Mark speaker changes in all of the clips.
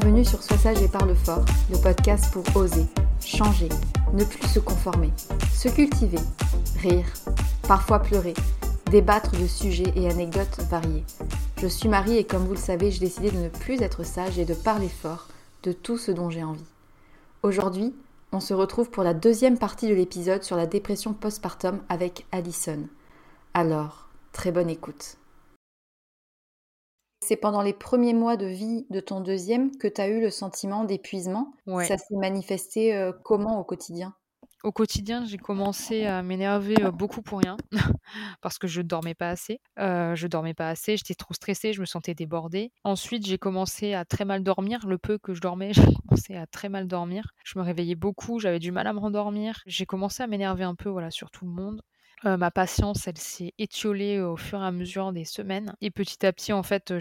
Speaker 1: Bienvenue sur Sois sage et parle fort, le podcast pour oser, changer, ne plus se conformer, se cultiver, rire, parfois pleurer, débattre de sujets et anecdotes variés. Je suis Marie et comme vous le savez, j'ai décidé de ne plus être sage et de parler fort de tout ce dont j'ai envie. Aujourd'hui, on se retrouve pour la deuxième partie de l'épisode sur la dépression postpartum avec Alison. Alors, très bonne écoute. C'est pendant les premiers mois de vie de ton deuxième que tu as eu le sentiment d'épuisement. Ça s'est manifesté euh, comment au quotidien?
Speaker 2: Au quotidien, j'ai commencé à m'énerver euh, beaucoup pour rien parce que je ne dormais pas assez. Euh, je dormais pas assez, j'étais trop stressée, je me sentais débordée. Ensuite, j'ai commencé à très mal dormir. Le peu que je dormais, j'ai commencé à très mal dormir. Je me réveillais beaucoup, j'avais du mal à me rendormir. J'ai commencé à m'énerver un peu voilà, sur tout le monde. Euh, ma patience, elle s'est étiolée au fur et à mesure des semaines. Et petit à petit, en fait,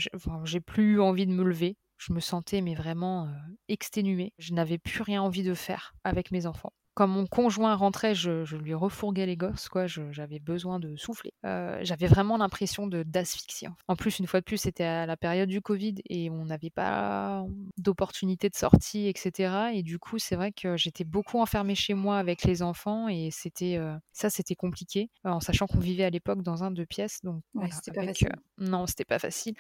Speaker 2: j'ai plus envie de me lever. Je me sentais mais vraiment euh, exténuée. Je n'avais plus rien envie de faire avec mes enfants quand mon conjoint rentrait, je, lui refourguais les gosses, quoi. J'avais besoin de souffler. Euh, j'avais vraiment l'impression de d'asphyxie. En plus, une fois de plus, c'était à la période du Covid et on n'avait pas d'opportunité de sortie, etc. Et du coup, c'est vrai que j'étais beaucoup enfermée chez moi avec les enfants et c'était euh, ça, c'était compliqué, euh, en sachant qu'on vivait à l'époque dans un deux pièces. Donc,
Speaker 1: c'était pas facile.
Speaker 2: non, c'était pas facile.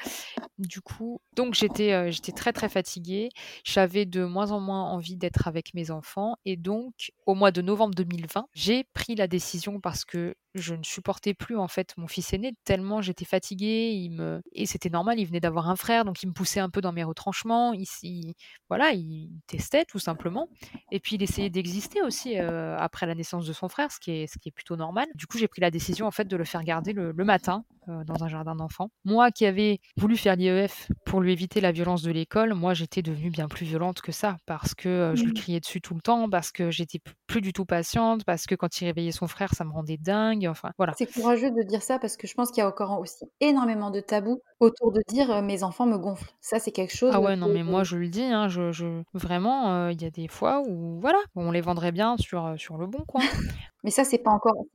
Speaker 2: Du coup, donc j'étais j'étais très très fatiguée. J'avais de moins en moins envie d'être avec mes enfants et donc au mois de novembre 2020, j'ai pris la décision parce que je ne supportais plus en fait mon fils aîné tellement j'étais fatiguée. Il me et c'était normal, il venait d'avoir un frère, donc il me poussait un peu dans mes retranchements. Il, voilà, il testait tout simplement. Et puis il essayait d'exister aussi euh, après la naissance de son frère, ce qui est ce qui est plutôt normal. Du coup, j'ai pris la décision en fait de le faire garder le, matin euh, dans un jardin d'enfants. Moi qui avais voulu faire l'IEF pour lui éviter la violence de l'école, moi j'étais devenue bien plus violente que ça parce que euh, je lui criais dessus tout le temps, parce que j'étais plus du tout patiente parce que quand il réveillait son frère, ça me rendait dingue. Enfin, voilà.
Speaker 3: C'est courageux de dire ça parce que je pense qu'il y a encore aussi énormément de tabous autour de dire mes enfants me gonflent. Ça, c'est quelque chose.
Speaker 2: Ah ouais, non, mais moi je le dis, hein, je, je... vraiment, il y a des fois où voilà, on les vendrait bien sur, sur le bon coin.
Speaker 3: Mais ça, c'est pas encore.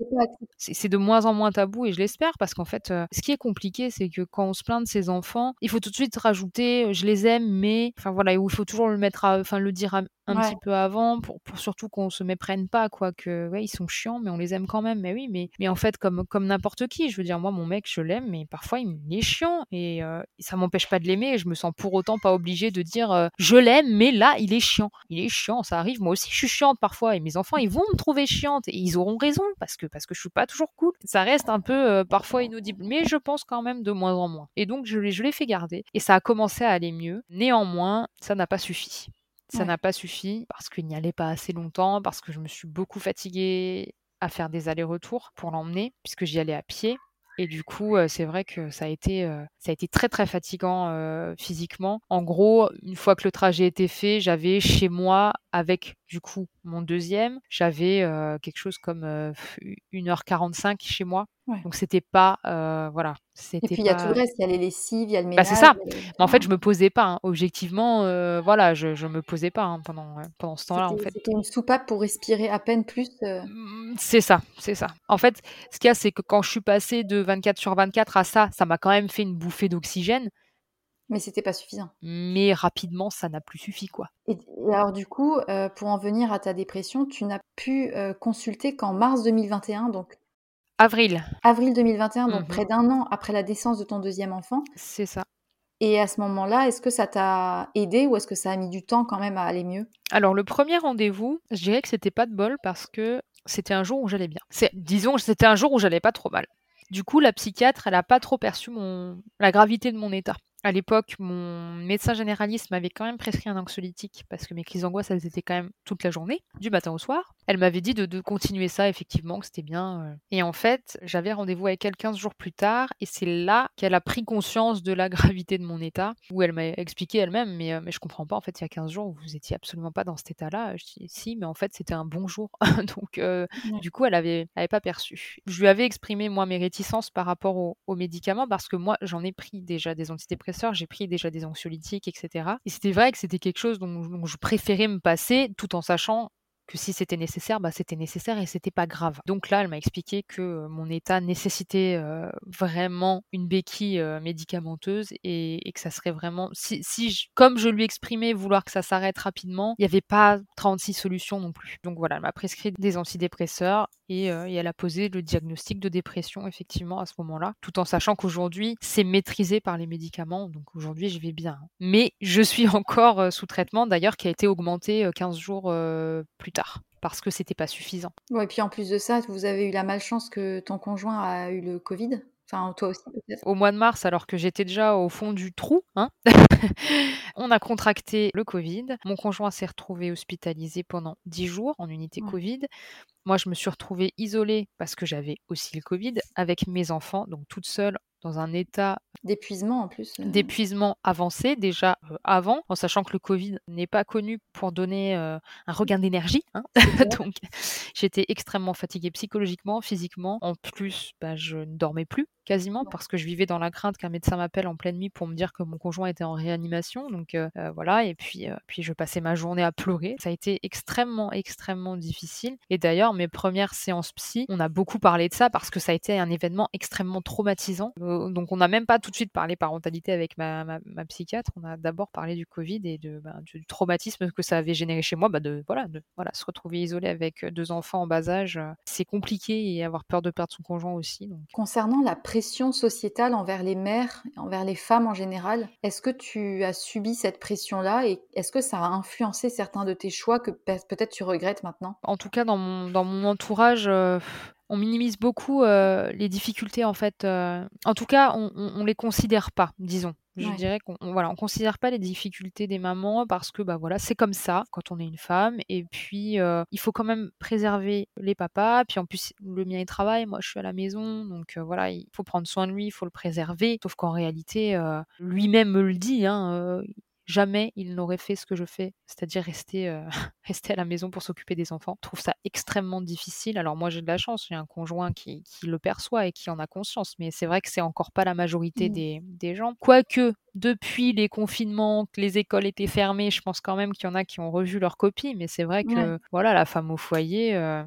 Speaker 2: C'est de moins en moins tabou et je l'espère parce qu'en fait, ce qui est compliqué, c'est que quand on se plaint de ses enfants, il faut tout de suite rajouter je les aime, mais enfin voilà, où il faut toujours le mettre, enfin le dire un petit peu avant pour, pour surtout qu'on se méprenne pas quoi que ouais ils sont chiants mais on les aime quand même. Mais oui mais mais en fait comme comme n'importe qui je veux dire moi mon mec je l'aime mais parfois il, est chiant et euh, ça m'empêche pas de l'aimer et je me sens pour autant pas obligée de dire euh, je l'aime mais là il est chiant. Il est chiant ça arrive. Moi aussi je suis chiante parfois et mes enfants ils vont me trouver chiante et ils auront raison parce que parce que je suis pas toujours cool. Ça reste un peu euh, parfois inaudible mais je pense quand même de moins en moins. Et donc je, je l'ai fait garder et ça a commencé à aller mieux. Néanmoins ça n'a pas suffi. Ça n'a pas suffi parce qu'il n'y allait pas assez longtemps, parce que je me suis beaucoup fatiguée à faire des allers-retours pour l'emmener, puisque j'y allais à pied. Et du coup, c'est vrai que ça a été, ça a été très très fatigant physiquement. En gros, une fois que le trajet était fait, j'avais chez moi avec du coup mon deuxième, j'avais quelque chose comme 1h45 chez moi. Donc c'était pas voilà,
Speaker 3: Et puis il y a tout le reste, il y a les lessives, il y a le ménage.
Speaker 2: Bah, c'est ça. Mais en fait, je me posais pas. Hein. Objectivement, voilà, je, je me posais pas hein, pendant pendant ce temps-là en fait.
Speaker 3: C'était une soupape pour respirer à peine plus.
Speaker 2: Mmh, c'est ça, c'est ça. En fait, ce qu'il y a, c'est que quand je suis passée de 24 sur 24 à ça, ça m'a quand même fait une bouffée d'oxygène.
Speaker 3: Mais c'était pas suffisant.
Speaker 2: Mais rapidement, ça n'a plus suffi, quoi.
Speaker 3: Et, alors du coup, euh, pour en venir à ta dépression, tu n'as pu euh, consulter qu'en mars 2021, donc
Speaker 2: Avril.
Speaker 3: avril 2021, donc mmh près d'un an après la naissance de ton deuxième enfant.
Speaker 2: C'est ça.
Speaker 3: Et à ce moment-là, est-ce que ça t'a aidé ou est-ce que ça a mis du temps quand même à aller mieux?
Speaker 2: Alors le premier rendez-vous, je dirais que c'était pas de bol parce que c'était un jour où j'allais bien. Disons, c'était un jour où j'allais pas trop mal. Du coup, la psychiatre, elle a pas trop perçu mon, la gravité de mon état à l'époque, mon médecin généraliste m'avait quand même prescrit un anxiolytique parce que mes crises d'angoisse, elles étaient quand même toute la journée, du matin au soir. Elle m'avait dit de, continuer ça, effectivement, que c'était bien. Euh. Et en fait, j'avais rendez-vous avec elle 15 jours plus tard et c'est là qu'elle a pris conscience de la gravité de mon état, où elle m'a expliqué elle-même, mais, euh, mais je comprends pas, en fait, il y a 15 jours, vous étiez absolument pas dans cet état-là. Je dis, si, mais en fait, c'était un bon jour. Donc, euh, du coup, elle avait, avait pas perçu. Je lui avais exprimé, moi, mes réticences par rapport aux médicaments parce que moi, j'en ai pris déjà des antidépresseurs j'ai pris déjà des anxiolytiques, etc. Et c'était vrai que c'était quelque chose dont, je préférais me passer, tout en sachant que si c'était nécessaire, bah, c'était nécessaire et c'était pas grave. Donc là, elle m'a expliqué que euh, mon état nécessitait euh, vraiment une béquille euh, médicamenteuse et, que ça serait vraiment, si, si comme je lui exprimais vouloir que ça s'arrête rapidement, il n'y avait pas 36 solutions non plus. Donc voilà, elle m'a prescrit des antidépresseurs et, elle a posé le diagnostic de dépression effectivement à ce moment-là, tout en sachant qu'aujourd'hui c'est maîtrisé par les médicaments. Donc aujourd'hui, je vais bien. Mais je suis encore sous traitement d'ailleurs qui a été augmenté 15 jours plus tard parce que c'était pas suffisant.
Speaker 3: Et puis en plus de ça, vous avez eu la malchance que ton conjoint a eu le Covid. Enfin, toi aussi peut-être.
Speaker 2: Au mois de mars, alors que j'étais déjà au fond du trou, hein on a contracté le Covid. Mon conjoint s'est retrouvé hospitalisé pendant 10 jours en unité Covid. Moi, je me suis retrouvée isolée parce que j'avais aussi le Covid avec mes enfants, donc toute seule dans un état
Speaker 3: d'épuisement en plus.
Speaker 2: Euh. D'épuisement avancé déjà euh, avant, en sachant que le Covid n'est pas connu pour donner euh, un regain d'énergie. Hein. Donc j'étais extrêmement fatiguée psychologiquement, physiquement. En plus, bah, je ne dormais plus quasiment parce que je vivais dans la crainte qu'un médecin m'appelle en pleine nuit pour me dire que mon conjoint était en réanimation. Donc voilà, et puis, puis je passais ma journée à pleurer. Ça a été extrêmement, extrêmement difficile. Et d'ailleurs, mes premières séances psy, on a beaucoup parlé de ça parce que ça a été un événement extrêmement traumatisant donc on n'a même pas tout de suite parlé parentalité avec ma, psychiatre. On a d'abord parlé du Covid et de, ben, du traumatisme que ça avait généré chez moi. Bah, de, voilà, de voilà, se retrouver isolé avec deux enfants en bas âge, euh, c'est compliqué et avoir peur de perdre son conjoint aussi. Donc.
Speaker 3: Concernant la pression sociétale envers les mères, envers les femmes en général, est-ce que tu as subi cette pression-là et est-ce que ça a influencé certains de tes choix que peut-être tu regrettes maintenant?
Speaker 2: En tout cas, dans mon, dans mon entourage, euh, on minimise beaucoup euh, les difficultés en fait. Euh, en tout cas, on, on, les considère pas, disons. Je dirais qu'on voilà, on considère pas les difficultés des mamans parce que bah voilà, c'est comme ça quand on est une femme. Et puis euh, il faut quand même préserver les papas. Puis en plus le mien il travaille, moi je suis à la maison, donc voilà, il faut prendre soin de lui, il faut le préserver. Sauf qu'en réalité, lui-même me le dit. Hein, jamais il n'aurait fait ce que je fais, c'est-à-dire rester, euh, rester à la maison pour s'occuper des enfants. Je trouve ça extrêmement difficile. Alors moi j'ai de la chance, j'ai un conjoint qui, qui, le perçoit et qui en a conscience, mais c'est vrai que c'est encore pas la majorité mmh. des, des gens. Quoique depuis les confinements, que les écoles étaient fermées, je pense quand même qu'il y en a qui ont revu leur copie, mais c'est vrai que voilà, la femme au foyer, euh,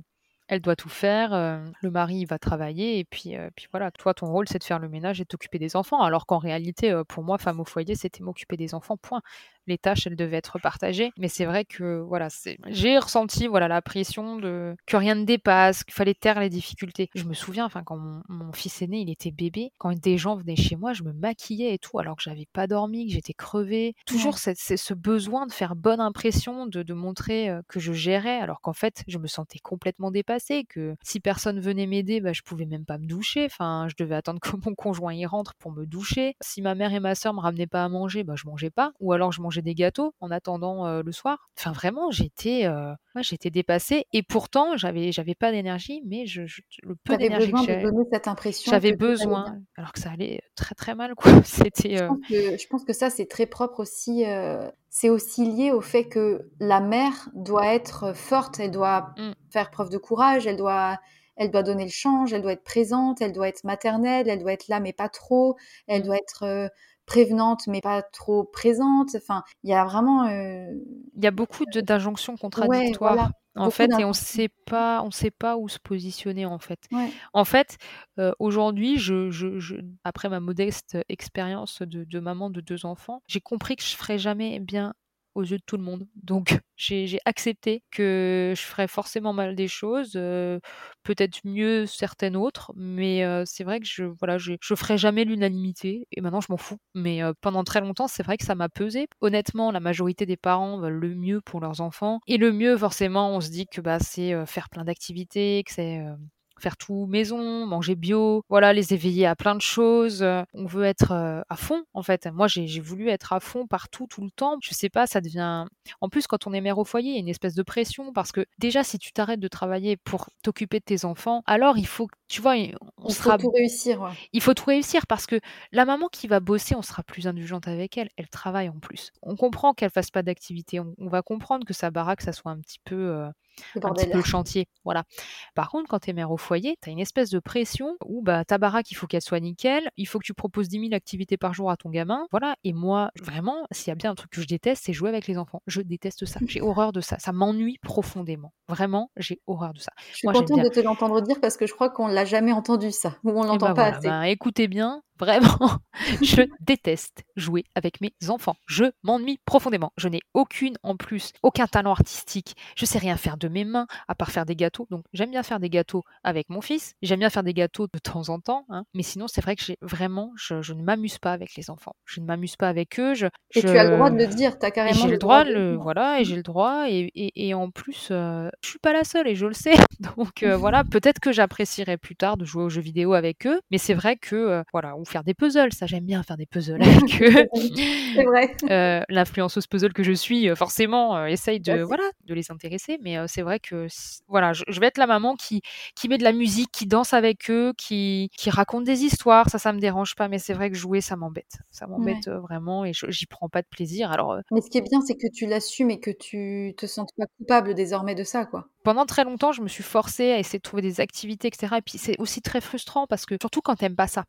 Speaker 2: elle doit tout faire, euh, le mari va travailler et puis, euh, puis voilà, toi ton rôle c'est de faire le ménage et de t'occuper des enfants. Alors qu'en réalité, pour moi, femme au foyer, c'était m'occuper des enfants, point les tâches elles devaient être partagées. Mais c'est vrai que voilà c'est j'ai ressenti voilà la pression de que rien ne dépasse qu'il fallait taire les difficultés. Je me souviens enfin quand mon, fils aîné il était bébé quand des gens venaient chez moi je me maquillais et tout alors que j'avais pas dormi que j'étais crevée. Toujours c'est ce besoin de faire bonne impression de, de montrer euh, que je gérais alors qu'en fait je me sentais complètement dépassée que si personne venait m'aider bah je pouvais même pas me doucher. Enfin je devais attendre que mon conjoint y rentre pour me doucher. Si ma mère et ma soeur me ramenaient pas à manger bah je mangeais pas. Ou alors je mangeais des gâteaux en attendant le soir. Enfin, vraiment, j'étais j'étais dépassée et pourtant, j'avais j'avais pas d'énergie, mais je, le peu d'énergie que j'avais.
Speaker 3: cette impression.
Speaker 2: J'avais besoin, alors que ça allait très très mal, quoi. C'était.
Speaker 3: Je, je, pense que ça, c'est très propre aussi. c'est aussi lié au fait que la mère doit être forte, elle doit mmh. faire preuve de courage, elle doit elle doit donner le change, elle doit être présente, elle doit être maternelle, elle doit être là mais pas trop, elle mmh. doit être prévenante mais pas trop présente. Enfin, il y a vraiment. Euh,
Speaker 2: il y a beaucoup d'injonctions contradictoires. En fait, et on sait pas, on sait pas où se positionner en fait. En fait, euh, aujourd'hui, je, je, après ma modeste expérience de, de, maman de deux enfants, j'ai compris que je ferais jamais bien aux yeux de tout le monde. Donc j'ai accepté que je ferais forcément mal des choses, euh, peut-être mieux certaines autres, mais euh, c'est vrai que je voilà, je, je ferai jamais l'unanimité et maintenant je m'en fous. Mais euh, pendant très longtemps, c'est vrai que ça m'a pesé. Honnêtement, la majorité des parents veulent le mieux pour leurs enfants et le mieux forcément, on se dit que bah c'est faire plein d'activités, que c'est faire tout maison, manger bio, voilà, les éveiller à plein de choses. On veut être euh, à fond, en fait. Moi, j'ai voulu être à fond partout, tout le temps. Je sais pas, ça devient. En plus, quand on est mère au foyer, il y a une espèce de pression parce que déjà, si tu t'arrêtes de travailler pour t'occuper de tes enfants, alors il faut, tu vois,
Speaker 3: on il sera. faut tout réussir.
Speaker 2: Il faut tout réussir parce que la maman qui va bosser, on sera plus indulgente avec elle. Elle travaille en plus. On comprend qu'elle fasse pas d'activité. On, va comprendre que sa baraque, ça soit un petit peu. Euh, un petit peu le chantier. Voilà. Par contre, quand tu es mère au foyer, tu as une espèce de pression où bah, ta baraque, il faut qu'elle soit nickel, il faut que tu proposes 10 000 activités par jour à ton gamin. Voilà. Et moi, vraiment, s'il y a bien un truc que je déteste, c'est jouer avec les enfants. Je déteste ça. J'ai horreur de ça. Ça m'ennuie profondément. Vraiment, j'ai horreur de ça.
Speaker 3: Je suis contente de te l'entendre dire parce que je crois qu'on l'a jamais entendu ça, ou on eh l'entend ben pas assez.
Speaker 2: Ben, écoutez bien, Vraiment, je déteste jouer avec mes enfants. Je m'ennuie profondément. Je n'ai aucune, en plus, aucun talent artistique. Je sais rien faire de mes mains, à part faire des gâteaux. Donc, j'aime bien faire des gâteaux avec mon fils. J'aime bien faire des gâteaux de temps en temps. Hein. Mais sinon, c'est vrai que j'ai vraiment, je, ne m'amuse pas avec les enfants. Je ne m'amuse pas avec eux. Je,
Speaker 3: et tu as le droit de le dire. Tu as carrément
Speaker 2: j'ai le droit. le, voilà, et j'ai le droit. Et, et, en plus, euh, je suis pas la seule et je le sais. Donc, euh, voilà, peut-être que j'apprécierai plus tard de jouer aux jeux vidéo avec eux. Mais c'est vrai que, euh, voilà, faire des puzzles. Ça, j'aime bien faire des puzzles avec eux.
Speaker 3: C'est vrai.
Speaker 2: Euh, L'influenceuse puzzle que je suis, euh, forcément, euh, essaye de, voilà, de les intéresser. Mais c'est vrai que voilà, je, vais être la maman qui, qui met de la musique, qui danse avec eux, qui, qui raconte des histoires. Ça, ça me dérange pas. Mais c'est vrai que jouer, ça m'embête. Ça m'embête vraiment et j'y prends pas de plaisir. Alors,
Speaker 3: mais ce qui est bien, c'est que tu l'assumes et que tu te sens pas coupable désormais de ça, quoi
Speaker 2: pendant très longtemps, je me suis forcée à essayer de trouver des activités, etc. Et puis c'est aussi très frustrant parce que surtout quand t'aimes pas ça,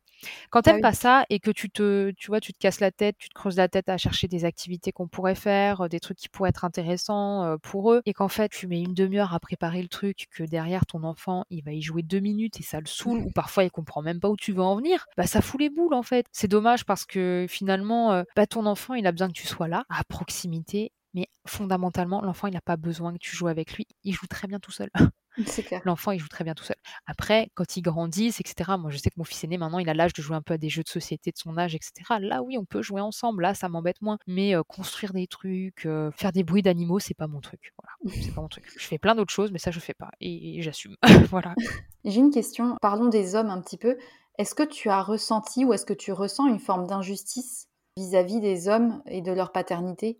Speaker 2: quand t'aimes ah pas ça et que tu te, tu vois, tu te casses la tête, tu te creuses la tête à chercher des activités qu'on pourrait faire, euh, des trucs qui pourraient être intéressants euh, pour eux, et qu'en fait tu mets une demi-heure à préparer le truc, que derrière ton enfant il va y jouer deux minutes et ça le saoule, ou parfois il comprend même pas où tu veux en venir, bah ça fout les boules en fait. C'est dommage parce que finalement, euh, bah, ton enfant il a besoin que tu sois là, à proximité, mais fondamentalement, l'enfant, il n'a pas besoin que tu joues avec lui. Il joue très bien tout seul. L'enfant, il joue très bien tout seul. Après, quand il grandit, etc., moi, je sais que mon fils aîné, maintenant, il a l'âge de jouer un peu à des jeux de société de son âge, etc. Là, oui, on peut jouer ensemble. Là, ça m'embête moins. Mais euh, construire des trucs, euh, faire des bruits d'animaux, c'est pas mon truc. Voilà, c'est pas mon truc. Je fais plein d'autres choses, mais ça, je fais pas. Et, j'assume. voilà.
Speaker 3: J'ai une question. Parlons des hommes un petit peu. Est-ce que tu as ressenti ou est-ce que tu ressens une forme d'injustice vis-à-vis des hommes et de leur paternité?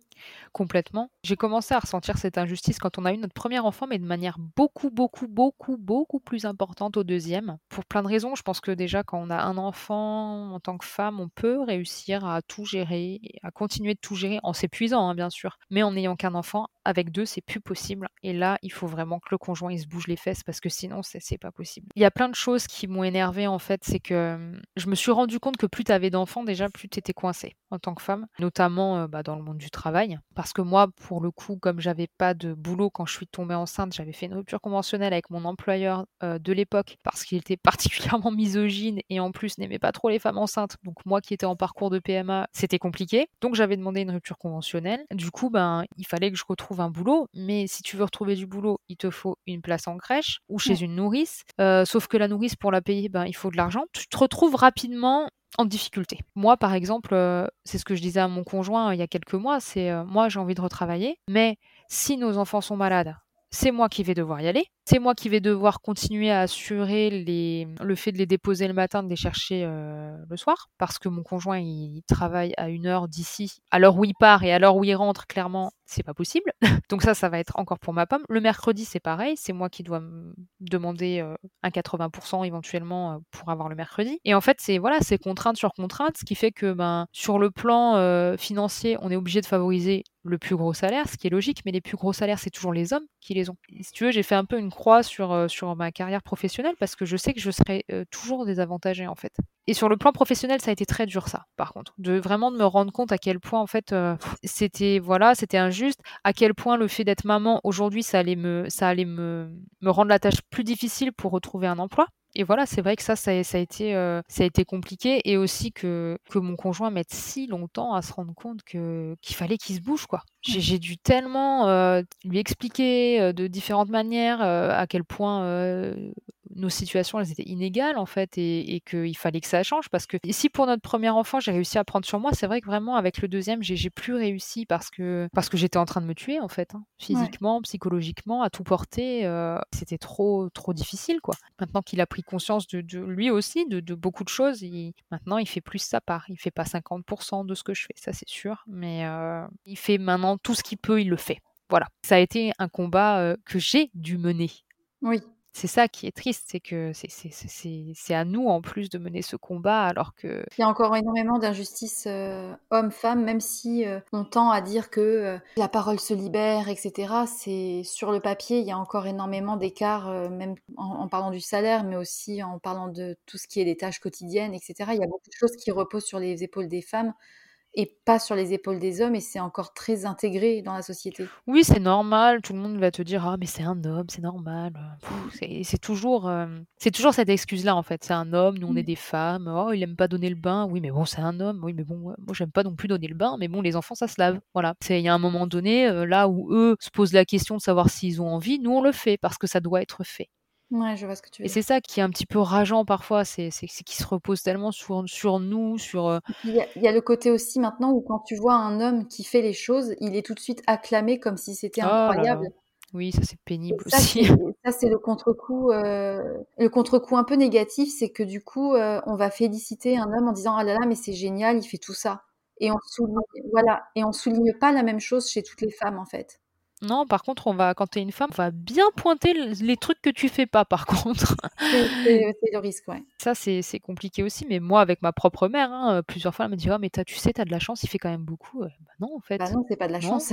Speaker 2: Complètement. J'ai commencé à ressentir cette injustice quand on a eu notre premier enfant, mais de manière beaucoup, beaucoup, beaucoup, beaucoup plus importante au deuxième. Pour plein de raisons. Je pense que déjà, quand on a un enfant, en tant que femme, on peut réussir à tout gérer, à continuer de tout gérer en s'épuisant, hein, bien sûr. Mais en n'ayant qu'un enfant, avec deux, c'est plus possible. Et là, il faut vraiment que le conjoint il se bouge les fesses parce que sinon, c'est pas possible. Il y a plein de choses qui m'ont énervé en fait. C'est que hum, je me suis rendu compte que plus tu avais d'enfants, déjà, plus tu étais coincée en tant que femme, notamment euh, bah, dans le monde du travail. Parce que moi, pour le coup, comme j'avais pas de boulot quand je suis tombée enceinte, j'avais fait une rupture conventionnelle avec mon employeur euh, de l'époque parce qu'il était particulièrement misogyne et en plus n'aimait pas trop les femmes enceintes. Donc moi qui étais en parcours de PMA, c'était compliqué. Donc j'avais demandé une rupture conventionnelle. Du coup, ben il fallait que je retrouve un boulot. Mais si tu veux retrouver du boulot, il te faut une place en crèche ou chez une nourrice. Euh, sauf que la nourrice pour la payer, ben il faut de l'argent. Tu te retrouves rapidement en difficulté. Moi, par exemple, euh, c'est ce que je disais à mon conjoint euh, il y a quelques mois, c'est euh, moi j'ai envie de retravailler, mais si nos enfants sont malades, c'est moi qui vais devoir y aller. C'est moi qui vais devoir continuer à assurer les, le fait de les déposer le matin, de les chercher le soir, parce que mon conjoint il travaille à une heure d'ici. À l'heure où il part et à l'heure où il rentre, clairement, c'est pas possible. Donc ça, ça va être encore pour ma pomme. Le mercredi, c'est pareil, c'est moi qui dois me demander un 80% éventuellement pour avoir le mercredi. Et en fait, c'est voilà, c'est contrainte sur contrainte, ce qui fait que ben sur le plan financier, on est obligé de favoriser le plus gros salaire, ce qui est logique, mais les plus gros salaires, c'est toujours les hommes qui les ont. si tu veux, j'ai fait un peu une croix sur, sur ma carrière professionnelle parce que je sais que je serai toujours désavantagée en fait. Et sur le plan professionnel, ça a été très dur ça, par contre, de vraiment de me rendre compte à quel point en fait c'était voilà, c'était injuste, à quel point le fait d'être maman aujourd'hui, ça allait me ça allait me me rendre la tâche plus difficile pour retrouver un emploi. Et voilà, c'est vrai que ça, ça, a été, ça a été compliqué et aussi que, que mon conjoint mette si longtemps à se rendre compte que qu'il fallait qu'il se bouge quoi. J'ai dû tellement lui expliquer de différentes manières à quel point nos situations elles étaient inégales en fait et, et qu'il fallait que ça change parce que si pour notre premier enfant j'ai réussi à prendre sur moi c'est vrai que vraiment avec le deuxième j'ai plus réussi parce que parce que j'étais en train de me tuer en fait hein, physiquement psychologiquement à tout porter euh, c'était trop trop difficile quoi. Maintenant qu'il a pris conscience de, de lui aussi de, de, beaucoup de choses il, maintenant il fait plus sa part. Il fait pas 50% de ce que je fais ça c'est sûr mais euh, il fait maintenant tout ce qu'il peut il le fait. Voilà. Ça a été un combat euh, que j'ai dû mener.
Speaker 3: Oui
Speaker 2: c'est ça qui est triste, c'est que c'est à nous en plus de mener ce combat alors que...
Speaker 3: Il y a encore énormément d'injustices euh, hommes-femmes, même si euh, on tend à dire que euh, la parole se libère, etc. C'est sur le papier, il y a encore énormément d'écarts, même en, parlant du salaire, mais aussi en parlant de tout ce qui est des tâches quotidiennes, etc. Il y a beaucoup de choses qui reposent sur les épaules des femmes et pas sur les épaules des hommes et c'est encore très intégré dans la société.
Speaker 2: Oui, c'est normal, tout le monde va te dire ah mais c'est un homme, c'est normal. C'est toujours euh, c'est toujours cette excuse là en fait, c'est un homme, nous on est mmh. des femmes. Oh, il aime pas donner le bain. Oui, mais bon, c'est un homme. Oui, mais bon, moi j'aime pas non plus donner le bain, mais bon, les enfants ça se lave. Voilà. C'est il y a un moment donné euh, là où eux se posent la question de savoir s'ils ont envie, nous on le fait parce que ça doit être fait.
Speaker 3: Ouais, je vois ce que tu veux
Speaker 2: Et c'est ça qui est un petit peu rageant parfois, c'est qu'ils se reposent tellement sur, sur nous, sur. Euh
Speaker 3: il y, a, il y, a, le côté aussi maintenant où quand tu vois un homme qui fait les choses, il est tout de suite acclamé comme si c'était oh incroyable.
Speaker 2: Oui, ça c'est pénible aussi.
Speaker 3: Ça c'est le contre-coup, euh, le contre-coup un peu négatif, c'est que du coup, euh, on va féliciter un homme en disant ah là là mais c'est génial, il fait tout ça. Et on souligne, voilà, et on souligne pas la même chose chez toutes les femmes en fait.
Speaker 2: Non, par contre, on va, quand tu es une femme, on va bien pointer les trucs que tu fais pas, par contre.
Speaker 3: C'est le risque, ouais.
Speaker 2: Ça, c'est compliqué aussi. Mais moi, avec ma propre mère, hein, plusieurs fois, elle me dit Oh, mais tu sais, tu as de la chance, il fait quand même beaucoup. Bah non, en fait.
Speaker 3: Bah non, c'est pas de la chance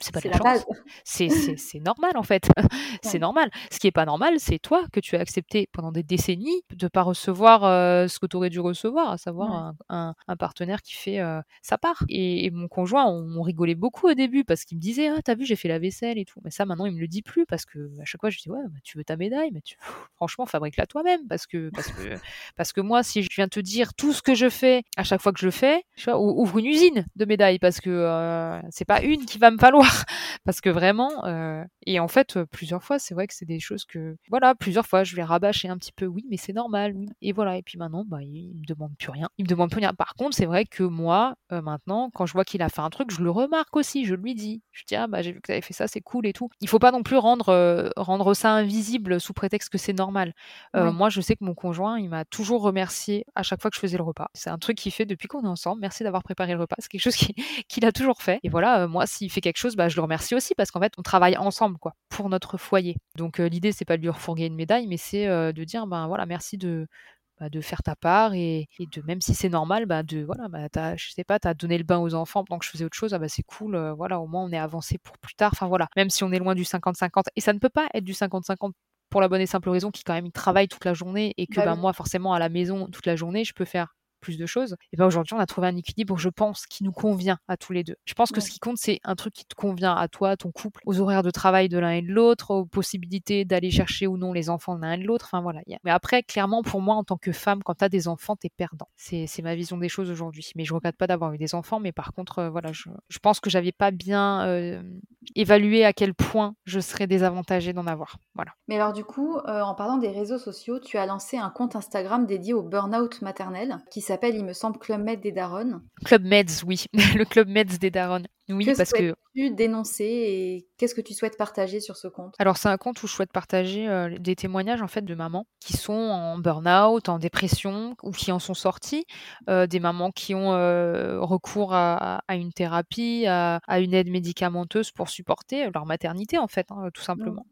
Speaker 2: c'est pas de la, chance. C'est normal en fait. c'est normal. Ce qui est pas normal, c'est toi que tu as accepté pendant des décennies de pas recevoir euh, ce que tu aurais dû recevoir, à savoir un, un, partenaire qui fait euh, sa part. Et, mon conjoint, on, rigolait beaucoup au début parce qu'il me disait ah t'as vu j'ai fait la vaisselle et tout. Mais ça maintenant il me le dit plus parce que à chaque fois je dis ouais tu veux ta médaille mais tu... franchement fabrique-la toi-même parce que parce que parce que moi si je viens te dire tout ce que je fais à chaque fois que je fais, ouvre une usine de médailles parce que euh, c'est pas une qui va me falloir voir. Parce que vraiment et en fait plusieurs fois c'est vrai que c'est des choses que voilà plusieurs fois je vais rabâcher un petit peu oui mais c'est normal oui et voilà. Et puis maintenant bah il me demande plus rien il me demande plus rien. Par contre c'est vrai que moi maintenant quand je vois qu'il a fait un truc je le remarque aussi je lui dis. Je dis ah bah j'ai vu que tu avais fait ça c'est cool et tout. Il faut pas non plus rendre rendre ça invisible sous prétexte que c'est normal. Moi je sais que mon conjoint il m'a toujours remercié à chaque fois que je faisais le repas. C'est un truc qu'il fait depuis qu'on est ensemble. Merci d'avoir préparé le repas. C'est quelque chose qu'il a toujours fait. Et voilà moi s'il fait quelque chose bah je le remercie aussi parce qu'en fait on travaille ensemble quoi pour notre foyer. Donc l'idée c'est pas de lui refourguer une médaille mais c'est de dire ben voilà merci de bah, de faire ta part et, de même si c'est normal bah de voilà bah as, je sais pas t'as donné le bain aux enfants pendant que je faisais autre chose ah bah c'est cool voilà au moins on est avancé pour plus tard. Enfin voilà même si on est loin du 50-50 et ça ne peut pas être du 50-50 pour la bonne et simple raison qu'il quand même il travaille toute la journée et que bah, moi forcément à la maison toute la journée je peux faire plus de choses. Et ben aujourd'hui, on a trouvé un équilibre, je pense, qui nous convient à tous les deux. Je pense que ce qui compte, c'est un truc qui te convient à toi, à ton couple, aux horaires de travail de l'un et de l'autre, aux possibilités d'aller chercher ou non les enfants de l'un et de l'autre. Enfin voilà. Mais après, clairement, pour moi, en tant que femme, quand tu as des enfants, tu es perdant. C'est ma vision des choses aujourd'hui. Mais je regrette pas d'avoir eu des enfants, mais par contre, euh, voilà, je, je, pense que j'avais pas bien euh, évalué à quel point je serais désavantagée d'en avoir. Voilà.
Speaker 3: Mais alors du coup, euh, en parlant des réseaux sociaux, tu as lancé un compte Instagram dédié au burn-out maternel qui s'appelle il me semble, Club Med des Daronnes.
Speaker 2: Club Meds, oui, le Club Meds des Daronnes. Oui,
Speaker 3: que
Speaker 2: parce que
Speaker 3: tu dénoncer et qu'est-ce que tu souhaites partager sur ce compte?
Speaker 2: Alors c'est un compte où je souhaite partager euh, des témoignages en fait de mamans qui sont en burn-out, en dépression ou qui en sont sorties, euh, des mamans qui ont euh, recours à, une thérapie, à, une aide médicamenteuse pour supporter leur maternité en fait, hein, tout simplement.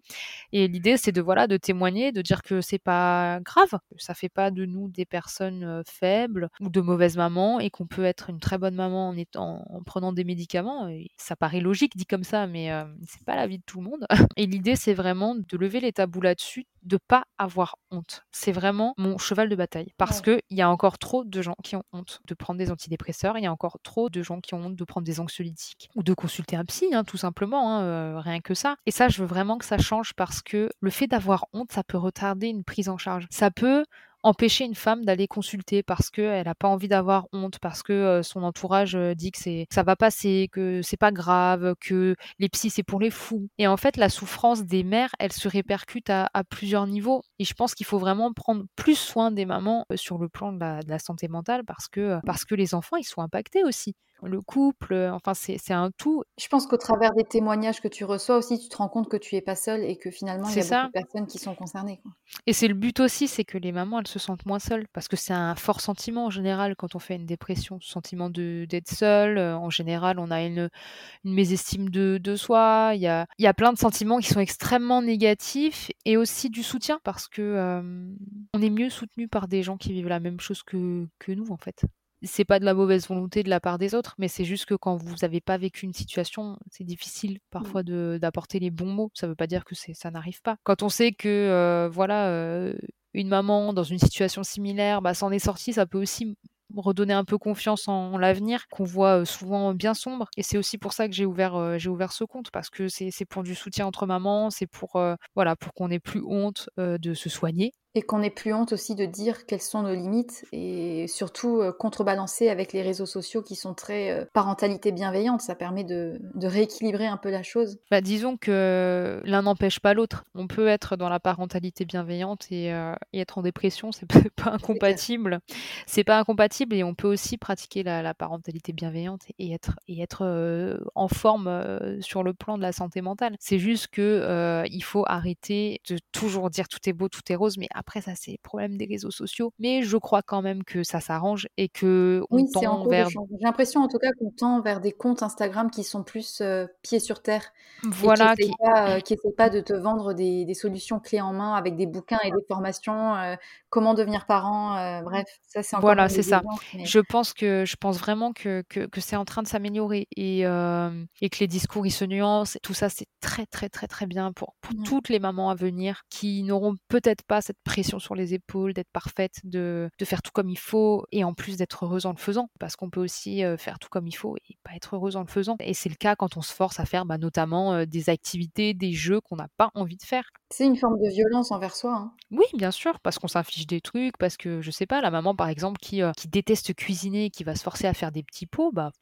Speaker 2: Et l'idée c'est de voilà de témoigner, de dire que c'est pas grave, que ça fait pas de nous des personnes faibles ou de mauvaises mamans et qu'on peut être une très bonne maman en étant en prenant des médicaments ça paraît logique dit comme ça, mais c'est pas la vie de tout le monde. Et l'idée, c'est vraiment de lever les tabous là-dessus, de pas avoir honte. C'est vraiment mon cheval de bataille parce que il y a encore trop de gens qui ont honte de prendre des antidépresseurs. Il y a encore trop de gens qui ont honte de prendre des anxiolytiques ou de consulter un psy, hein, tout simplement, hein, rien que ça. Et ça, je veux vraiment que ça change parce que le fait d'avoir honte, ça peut retarder une prise en charge. Ça peut empêcher une femme d'aller consulter parce qu'elle n'a pas envie d'avoir honte, parce que son entourage dit que, ça va passer, que c'est pas grave, que les psys c'est pour les fous. Et en fait, la souffrance des mères, elle se répercute à, plusieurs niveaux. Et je pense qu'il faut vraiment prendre plus soin des mamans sur le plan de la, de la santé mentale parce que, parce que les enfants, ils sont impactés aussi le couple, enfin c'est un tout.
Speaker 3: Je pense qu'au travers des témoignages que tu reçois aussi, tu te rends compte que tu es pas seule et que finalement il y a beaucoup de personnes qui sont concernées.
Speaker 2: Et c'est le but aussi, c'est que les mamans elles se sentent moins seules parce que c'est un fort sentiment en général quand on fait une dépression, ce sentiment d'être seule. En général, on a une, une mésestime de, de soi. Il y a, y a plein de sentiments qui sont extrêmement négatifs et aussi du soutien parce que on est mieux soutenu par des gens qui vivent la même chose que, que nous en fait c'est pas de la mauvaise volonté de la part des autres, mais c'est juste que quand vous n'avez pas vécu une situation, c'est difficile parfois mmh. d'apporter les bons mots. Ça veut pas dire que ça n'arrive pas. Quand on sait que euh, voilà euh, une maman dans une situation similaire bah, s'en est sortie, ça peut aussi redonner un peu confiance en, l'avenir qu'on voit euh, souvent bien sombre et c'est aussi pour ça que j'ai ouvert j'ai ouvert ce compte parce que c'est pour du soutien entre mamans c'est pour voilà pour qu'on ait plus honte de se soigner
Speaker 3: et qu'on n'ait plus honte aussi de dire quelles sont nos limites et surtout euh, contrebalancer avec les réseaux sociaux qui sont très euh, parentalité bienveillante. Ça permet de, rééquilibrer un peu la chose.
Speaker 2: Bah, disons que l'un n'empêche pas l'autre. On peut être dans la parentalité bienveillante et, euh, être en dépression, c'est pas incompatible. C'est pas incompatible et on peut aussi pratiquer la, parentalité bienveillante et être, et être en forme sur le plan de la santé mentale. C'est juste que il faut arrêter de toujours dire tout est beau, tout est rose, mais après, ça, c'est le problème des réseaux sociaux. Mais je crois quand même que ça s'arrange et que
Speaker 3: on tend vers. J'ai l'impression, en tout cas, qu'on tend vers des comptes Instagram qui sont plus euh, pieds sur terre.
Speaker 2: Voilà.
Speaker 3: qui n'essaient euh, pas, de te vendre des, solutions clés en main avec des bouquins et des formations. Euh, comment devenir parent. bref, ça, c'est.
Speaker 2: Voilà, c'est ça. Je pense que je pense vraiment que, que, que c'est en train de s'améliorer et, et que les discours, ils se nuancent. Tout ça, c'est très, très, très, très bien pour, pour mmh. toutes les mamans à venir qui n'auront peut-être pas cette pression sur les épaules, d'être parfaite, de, de, faire tout comme il faut, et en plus d'être heureuse en le faisant, parce qu'on peut aussi euh, faire tout comme il faut et pas être heureuse en le faisant. Et c'est le cas quand on se force à faire bah, notamment euh, des activités, des jeux qu'on n'a pas envie de faire.
Speaker 3: C'est une forme de violence envers soi. Hein.
Speaker 2: Oui, bien sûr, parce qu'on s'inflige des trucs, parce que je sais pas, la maman par exemple qui, euh, qui déteste cuisiner, qui va se forcer à faire des petits pots, bah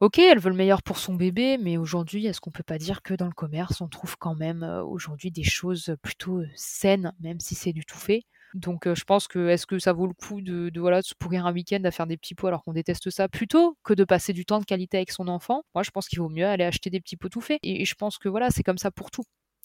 Speaker 2: Ok, elle veut le meilleur pour son bébé, mais aujourd'hui, est-ce qu'on peut pas dire que dans le commerce, on trouve quand même euh, aujourd'hui des choses plutôt saines, même si c'est du tout fait? Donc je pense que est-ce que ça vaut le coup de, voilà de se pourrir un week-end à faire des petits pots alors qu'on déteste ça plutôt que de passer du temps de qualité avec son enfant? Moi je pense qu'il vaut mieux aller acheter des petits pots tout faits. Et je pense que voilà c'est comme ça pour tout.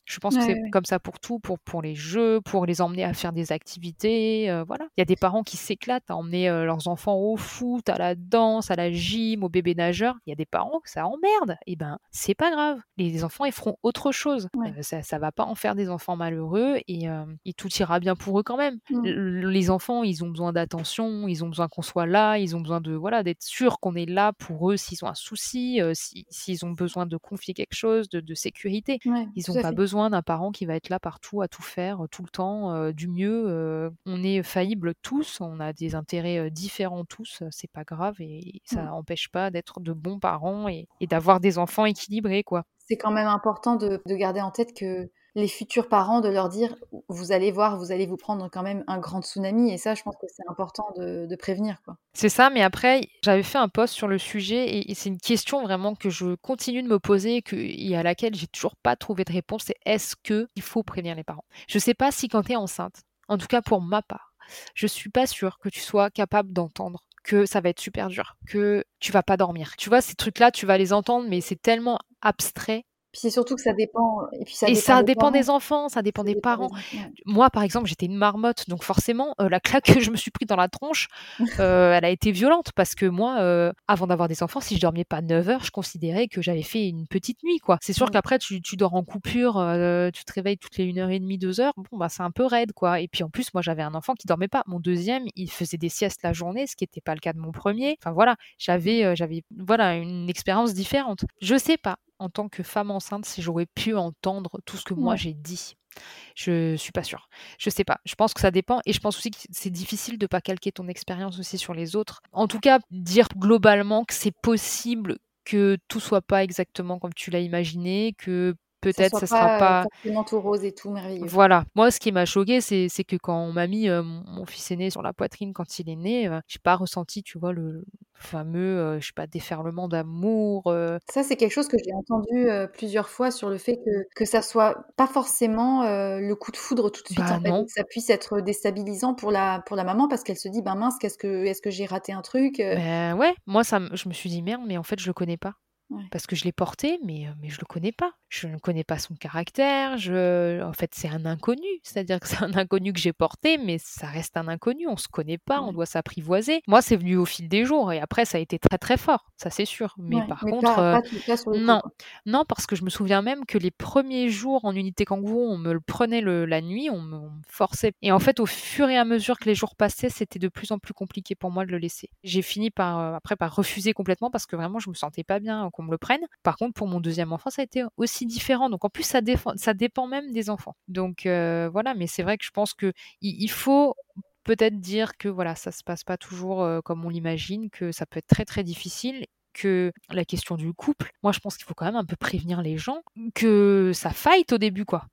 Speaker 2: Je pense que c'est comme ça pour tout, pour, pour les jeux, pour les emmener à faire des activités. Euh, voilà. Il y a des parents qui s'éclatent à emmener euh, leurs enfants au foot, à la danse, à la gym, au bébé nageur. Il y a des parents que ça emmerde. Et eh ben, c'est pas grave. Les enfants, ils feront autre chose. Euh, ça, ça va pas en faire des enfants malheureux et, et tout ira bien pour eux quand même. Mmh. Les enfants, ils ont besoin d'attention, ils ont besoin qu'on soit là, ils ont besoin de voilà d'être sûr qu'on est là pour eux s'ils ont un souci, s'ils ont besoin de confier quelque chose, de, de sécurité. ils n'ont pas besoin d'un parent qui va être là partout, à tout faire, tout le temps, euh, du mieux. Euh, on est faillibles tous, on a des intérêts euh, différents tous, c'est pas grave et ça n'empêche pas d'être de bons parents et, d'avoir des enfants équilibrés, quoi.
Speaker 3: C'est quand même important de, de garder en tête que les futurs parents de leur dire vous allez voir, vous allez vous prendre quand même un grand tsunami. Et ça, je pense que c'est important de, prévenir.
Speaker 2: C'est ça, mais après, j'avais fait un post sur le sujet et, c'est une question vraiment que je continue de me poser et, à laquelle j'ai toujours pas trouvé de réponse. C'est est-ce qu'il faut prévenir les parents? Je sais pas si quand tu es enceinte, en tout cas pour ma part, je suis pas sûre que tu sois capable d'entendre que ça va être super dur, que tu vas pas dormir. Tu vois, ces trucs-là, tu vas les entendre, mais c'est tellement abstrait
Speaker 3: puis c'est surtout que ça dépend.
Speaker 2: Et, puis ça, et dépend, ça des dépend des enfants, ça dépend des parents. Moi, par exemple, j'étais une marmotte, donc forcément, euh, la claque que je me suis pris dans la tronche, euh, elle a été violente parce que moi, euh, avant d'avoir des enfants, si je dormais pas 9 heures, je considérais que j'avais fait une petite nuit, quoi. C'est sûr qu'après, tu, tu, dors en coupure, tu te réveilles toutes les 1h30, 2 heures, bon, bah, c'est un peu raide, quoi. Et puis en plus, moi, j'avais un enfant qui dormait pas. Mon deuxième, il faisait des siestes la journée, ce qui n'était pas le cas de mon premier. Enfin voilà, j'avais, j'avais, voilà, une expérience différente. Je sais pas en tant que femme enceinte si j'aurais pu entendre tout ce que moi j'ai dit. Je suis pas sûre. Je sais pas. Je pense que ça dépend et je pense aussi que c'est difficile de pas calquer ton expérience aussi sur les autres. En tout cas, dire globalement que c'est possible que tout soit pas exactement comme tu l'as imaginé, que peut-être ça, sera pas
Speaker 3: forcément tout rose et tout merveilleux.
Speaker 2: Voilà. Moi, ce qui m'a choqué, c'est que quand on m'a mis euh, mon fils aîné sur la poitrine quand il est né, euh, j'ai pas ressenti, tu vois, le fameux, euh, je sais pas, déferlement d'amour.
Speaker 3: Ça, c'est quelque chose que j'ai entendu plusieurs fois sur le fait que que ça soit pas forcément le coup de foudre tout de suite. Bah en fait, que ça puisse être déstabilisant pour la pour la maman parce qu'elle se dit, ben mince, qu'est-ce que est-ce que j'ai raté un truc
Speaker 2: Ben ouais. Moi, ça, je me suis dit merde, mais en fait, je le connais pas. Parce que je l'ai porté, mais, mais je le connais pas. Je ne connais pas son caractère. Je... En fait, c'est un inconnu. C'est-à-dire que c'est un inconnu que j'ai porté, mais ça reste un inconnu. On se connaît pas, on doit s'apprivoiser. Moi, c'est venu au fil des jours et après, ça a été très très fort. Ça, c'est sûr. Mais par contre, non, non, parce que je me souviens même que les premiers jours en unité kangourou, on me le prenait le, la nuit, on me, forçait. Et en fait, au fur et à mesure que les jours passaient, c'était de plus en plus compliqué pour moi de le laisser. J'ai fini par euh, après par refuser complètement parce que vraiment, je me sentais pas bien me le prenne. Par contre, pour mon deuxième enfant, ça a été aussi différent. Donc en plus, ça, ça dépend même des enfants. Donc euh, voilà, mais c'est vrai que je pense que il, faut peut-être dire que voilà, ça se passe pas toujours euh, comme on l'imagine, que ça peut être très très difficile que la question du couple, moi je pense qu'il faut quand même un peu prévenir les gens que ça fight au début quoi.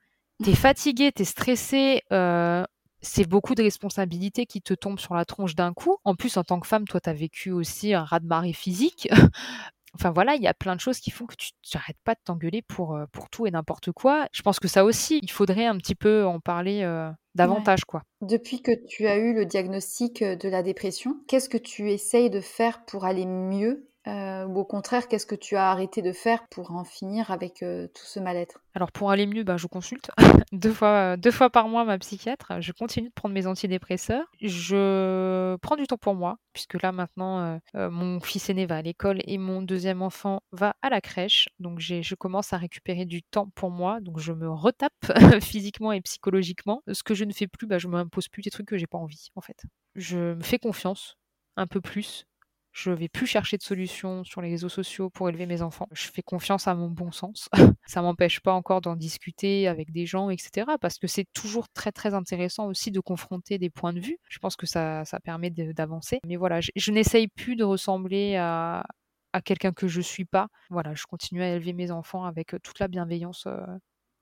Speaker 2: T'es fatigué, t'es stressé, euh, c'est beaucoup de responsabilités qui te tombent sur la tronche d'un coup. En plus, en tant que femme, toi, tu as vécu aussi un raz-de-marée physique. Enfin voilà, il y a plein de choses qui font que tu n'arrêtes pas de t'engueuler pour, euh, pour tout et n'importe quoi. Je pense que ça aussi, il faudrait un petit peu en parler euh, davantage. quoi.
Speaker 3: Depuis que tu as eu le diagnostic euh, de la dépression, qu'est-ce que tu essayes de faire pour aller mieux euh, ou au contraire, qu'est-ce que tu as arrêté de faire pour en finir avec euh, tout ce mal-être?
Speaker 2: Alors pour aller mieux, bah, je consulte deux, fois, deux fois par mois ma psychiatre. Je continue de prendre mes antidépresseurs. Je prends du temps pour moi, puisque là maintenant, euh, mon fils aîné va à l'école et mon deuxième enfant va à la crèche. Donc je commence à récupérer du temps pour moi. Donc je me retape physiquement et psychologiquement. Ce que je ne fais plus, bah, je m'impose plus des trucs que j'ai pas envie en fait. Je me fais confiance un peu plus je vais plus chercher de solutions sur les réseaux sociaux pour élever mes enfants. Je fais confiance à mon bon sens. ça m'empêche pas encore d'en discuter avec des gens, etc. Parce que c'est toujours très très intéressant aussi de confronter des points de vue. Je pense que ça, ça permet d'avancer. Mais voilà, je, n'essaye plus de ressembler à, à quelqu'un que je suis pas. Voilà, je continue à élever mes enfants avec euh, toute la bienveillance euh,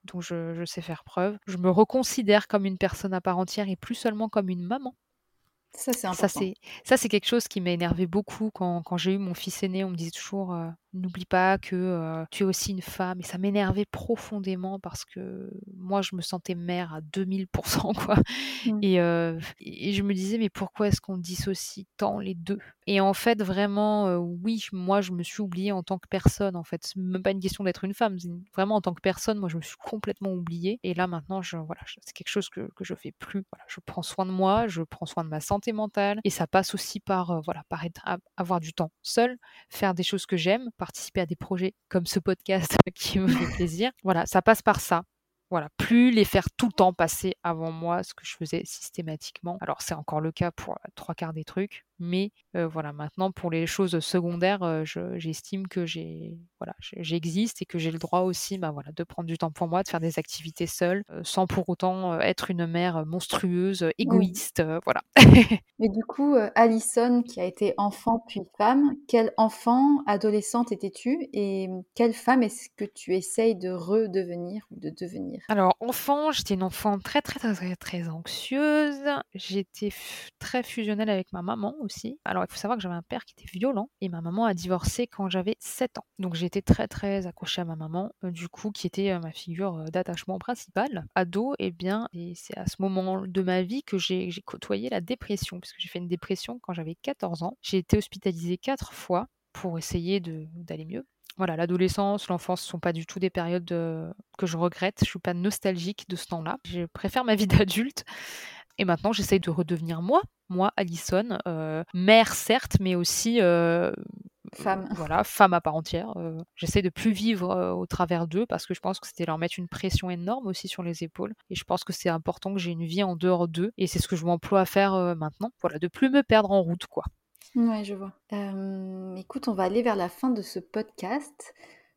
Speaker 2: dont je, je, sais faire preuve. Je me reconsidère comme une personne à part entière et plus seulement comme une maman.
Speaker 3: Ça, c'est important.
Speaker 2: Ça, c'est quelque chose qui m'a énervé beaucoup quand, quand j'ai eu mon fils aîné. On me disait toujours, euh, n'oublie pas que tu es aussi une femme. Et ça m'énervait profondément parce que moi, je me sentais mère à 2000%, quoi. Mmh. Et, et, je me disais, mais pourquoi est-ce qu'on dissocie tant les deux? Et en fait, vraiment, oui, moi, je me suis oubliée en tant que personne, en fait. C'est même pas une question d'être une femme, vraiment en tant que personne, moi, je me suis complètement oubliée. Et là, maintenant, je, voilà, c'est quelque chose que, que je fais plus. Voilà, je prends soin de moi, je prends soin de ma santé mentale. Et ça passe aussi par, voilà, par être, avoir du temps seul, faire des choses que j'aime, participer à des projets comme ce podcast qui me fait plaisir. Voilà, ça passe par ça. Voilà, plus les faire tout le temps passer avant moi, ce que je faisais systématiquement. Alors c'est encore le cas pour trois quarts des trucs, mais voilà, maintenant pour les choses secondaires, j'estime que j'ai voilà, j'existe et que j'ai le droit aussi bah, voilà, de prendre du temps pour moi, de faire des activités seule, sans pour autant être une mère monstrueuse, égoïste, voilà.
Speaker 3: mais du coup, Alison, qui a été enfant puis femme, quel enfant, adolescente étais-tu et quelle femme est-ce que tu essayes de redevenir ou de devenir?
Speaker 2: Alors enfant, j'étais une enfant très très très très, très anxieuse. J'étais très fusionnelle avec ma maman aussi. Alors, il faut savoir que j'avais un père qui était violent et ma maman a divorcé quand j'avais 7 ans. Donc, j'étais très, très accrochée à ma maman, euh, du coup, qui était euh, ma figure euh, d'attachement principale. Ado, et eh bien, et c'est à ce moment de ma vie que j'ai côtoyé la dépression, puisque j'ai fait une dépression quand j'avais 14 ans. J'ai été hospitalisée 4 fois pour essayer d'aller mieux. Voilà, l'adolescence, l'enfance ne sont pas du tout des périodes que je regrette. Je suis pas nostalgique de ce temps-là. Je préfère ma vie d'adulte. Et maintenant, j'essaye de redevenir moi, moi, Alison, euh, mère certes, mais aussi euh,
Speaker 3: femme.
Speaker 2: Voilà, femme à part entière. Euh, j'essaie de plus vivre au travers d'eux parce que je pense que c'était leur mettre une pression énorme aussi sur les épaules. Et je pense que c'est important que j'ai une vie en dehors d'eux. Et c'est ce que je m'emploie à faire maintenant. Voilà, de plus me perdre en route, quoi.
Speaker 3: Ouais, je vois. écoute, on va aller vers la fin de ce podcast.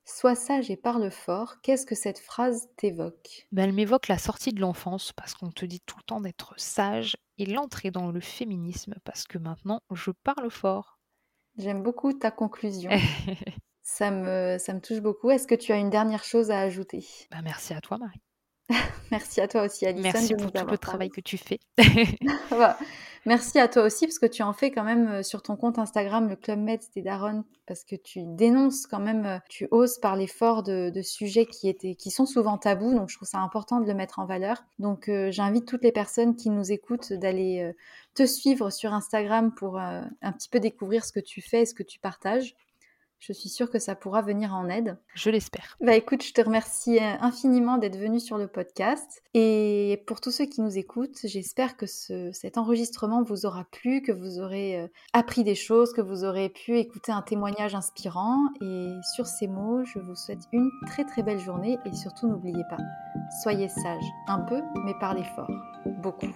Speaker 3: Sois sage et parle fort. Qu'est-ce que cette phrase t'évoque?
Speaker 2: Ben, Elle m'évoque la sortie de l'enfance parce qu'on te dit tout le temps d'être sage et l'entrée dans le féminisme parce que maintenant je parle fort.
Speaker 3: J'aime beaucoup ta conclusion. ça, me, ça me touche beaucoup. Est-ce que tu as une dernière chose à ajouter?
Speaker 2: Ben, Merci à toi Marie.
Speaker 3: Merci à toi aussi, Alison.
Speaker 2: Merci pour tout le travail que tu fais.
Speaker 3: Merci à toi aussi, parce que tu en fais quand même euh, sur ton compte Instagram, le Club Med des Daron, parce que tu dénonces quand même, euh, tu oses parler fort de, sujets qui, étaient, qui sont souvent tabous, donc je trouve ça important de le mettre en valeur. Donc euh, j'invite toutes les personnes qui nous écoutent d'aller te suivre sur Instagram pour un petit peu découvrir ce que tu fais et ce que tu partages. Je suis sûre que ça pourra venir en aide.
Speaker 2: Je l'espère.
Speaker 3: Bah écoute, je te remercie euh, infiniment d'être venu sur le podcast. Et pour tous ceux qui nous écoutent, j'espère que cet enregistrement vous aura plu, que vous aurez euh, appris des choses, que vous aurez pu écouter un témoignage inspirant. Et sur ces mots, je vous souhaite une très très belle journée et surtout n'oubliez pas, soyez sage, un peu, mais parlez fort, beaucoup.